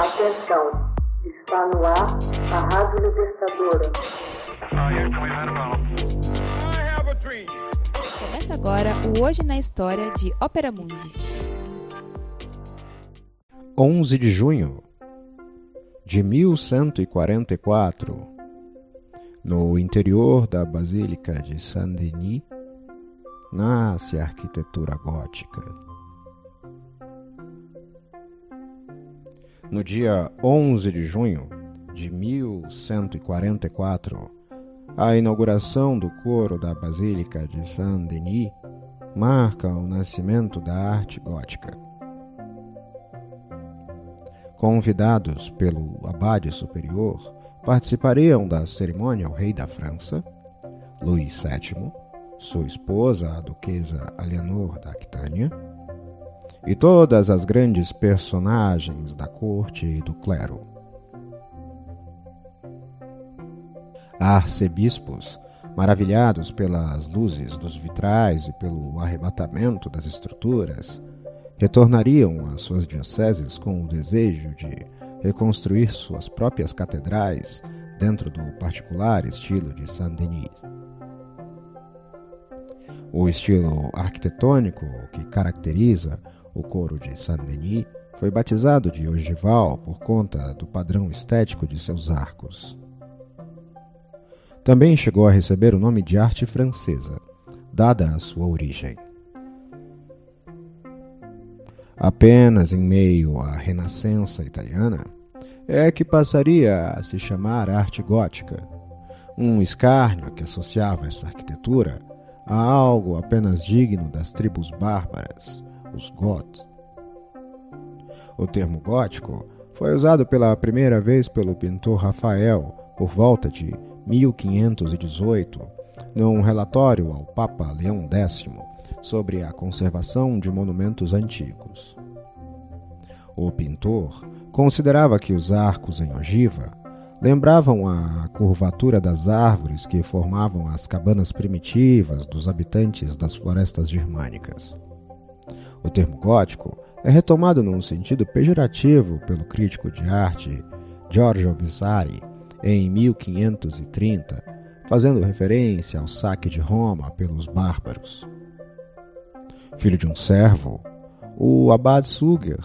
Atenção, está no ar a Rádio Libertadora. Começa agora o Hoje na História de Ópera Mundi. 11 de junho de 1144, no interior da Basílica de Saint-Denis, nasce a arquitetura gótica. No dia 11 de junho de 1144, a inauguração do coro da Basílica de Saint-Denis marca o nascimento da arte gótica. Convidados pelo abade superior, participariam da cerimônia o rei da França, Luís VII, sua esposa, a duquesa Alianor da Aquitânia, e todas as grandes personagens da corte e do clero. Arcebispos, maravilhados pelas luzes dos vitrais e pelo arrebatamento das estruturas, retornariam às suas dioceses com o desejo de reconstruir suas próprias catedrais dentro do particular estilo de Saint-Denis. O estilo arquitetônico que caracteriza o coro de Saint-Denis foi batizado de ogival por conta do padrão estético de seus arcos. Também chegou a receber o nome de arte francesa, dada a sua origem. Apenas em meio à Renascença italiana é que passaria a se chamar arte gótica, um escárnio que associava essa arquitetura a algo apenas digno das tribos bárbaras, os goths. O termo gótico foi usado pela primeira vez pelo pintor Rafael por volta de 1518, num relatório ao Papa Leão X sobre a conservação de monumentos antigos. O pintor considerava que os arcos em ogiva lembravam a curvatura das árvores que formavam as cabanas primitivas dos habitantes das florestas germânicas. O termo gótico é retomado num sentido pejorativo pelo crítico de arte Giorgio Vasari em 1530, fazendo referência ao saque de Roma pelos bárbaros. Filho de um servo, o abade Suger,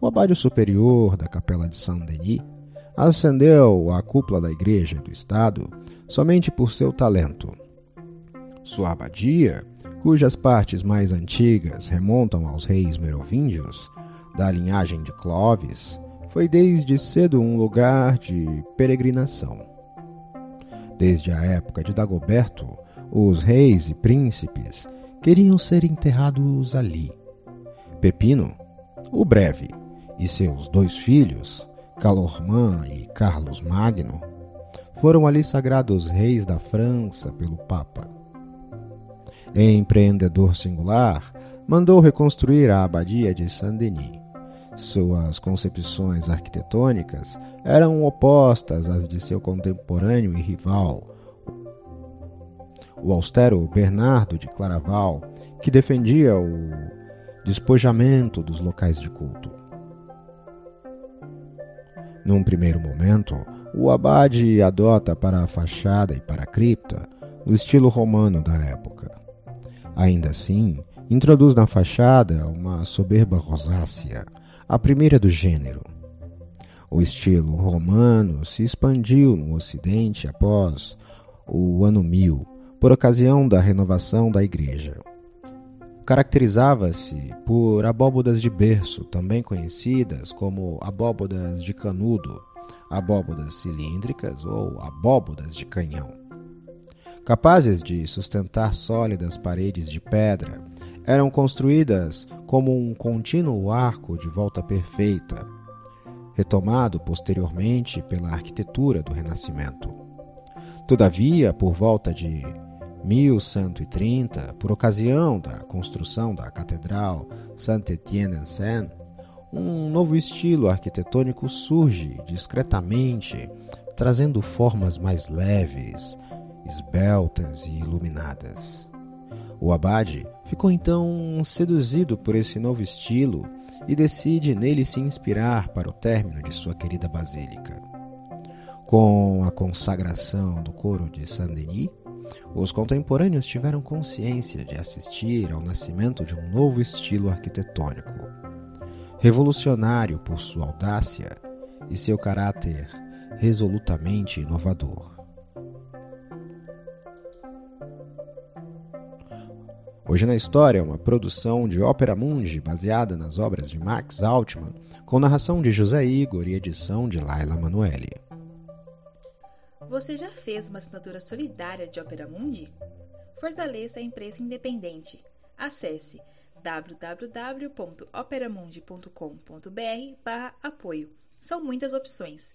o abade superior da capela de Saint-Denis, ascendeu à cúpula da igreja do estado somente por seu talento. Sua abadia cujas partes mais antigas remontam aos reis merovíngios, da linhagem de Clovis, foi desde cedo um lugar de peregrinação. Desde a época de Dagoberto, os reis e príncipes queriam ser enterrados ali. Pepino, o Breve, e seus dois filhos, Calormã e Carlos Magno, foram ali sagrados reis da França pelo Papa empreendedor singular, mandou reconstruir a abadia de Saint-Denis. Suas concepções arquitetônicas eram opostas às de seu contemporâneo e rival, o austero Bernardo de Claraval, que defendia o despojamento dos locais de culto. Num primeiro momento, o abade adota para a fachada e para a cripta o estilo romano da época. Ainda assim, introduz na fachada uma soberba rosácea, a primeira do gênero. O estilo romano se expandiu no Ocidente após o ano 1000, por ocasião da renovação da igreja. Caracterizava-se por abóbodas de berço, também conhecidas como abóbodas de canudo, abóbodas cilíndricas ou abóbodas de canhão capazes de sustentar sólidas paredes de pedra, eram construídas como um contínuo arco de volta perfeita, retomado posteriormente pela arquitetura do Renascimento. Todavia, por volta de 1130, por ocasião da construção da Catedral Saint-Étienne-en-Seine, um novo estilo arquitetônico surge discretamente, trazendo formas mais leves, esbeltas e iluminadas. O abade ficou então seduzido por esse novo estilo e decide nele se inspirar para o término de sua querida basílica. Com a consagração do coro de Saint-Denis, os contemporâneos tiveram consciência de assistir ao nascimento de um novo estilo arquitetônico, revolucionário por sua audácia e seu caráter resolutamente inovador. Hoje na História é uma produção de Ópera Mundi baseada nas obras de Max Altman, com narração de José Igor e edição de Laila Manoeli. Você já fez uma assinatura solidária de Ópera Mundi? Fortaleça a imprensa independente. Acesse www.operamundi.com.br/apoio. São muitas opções.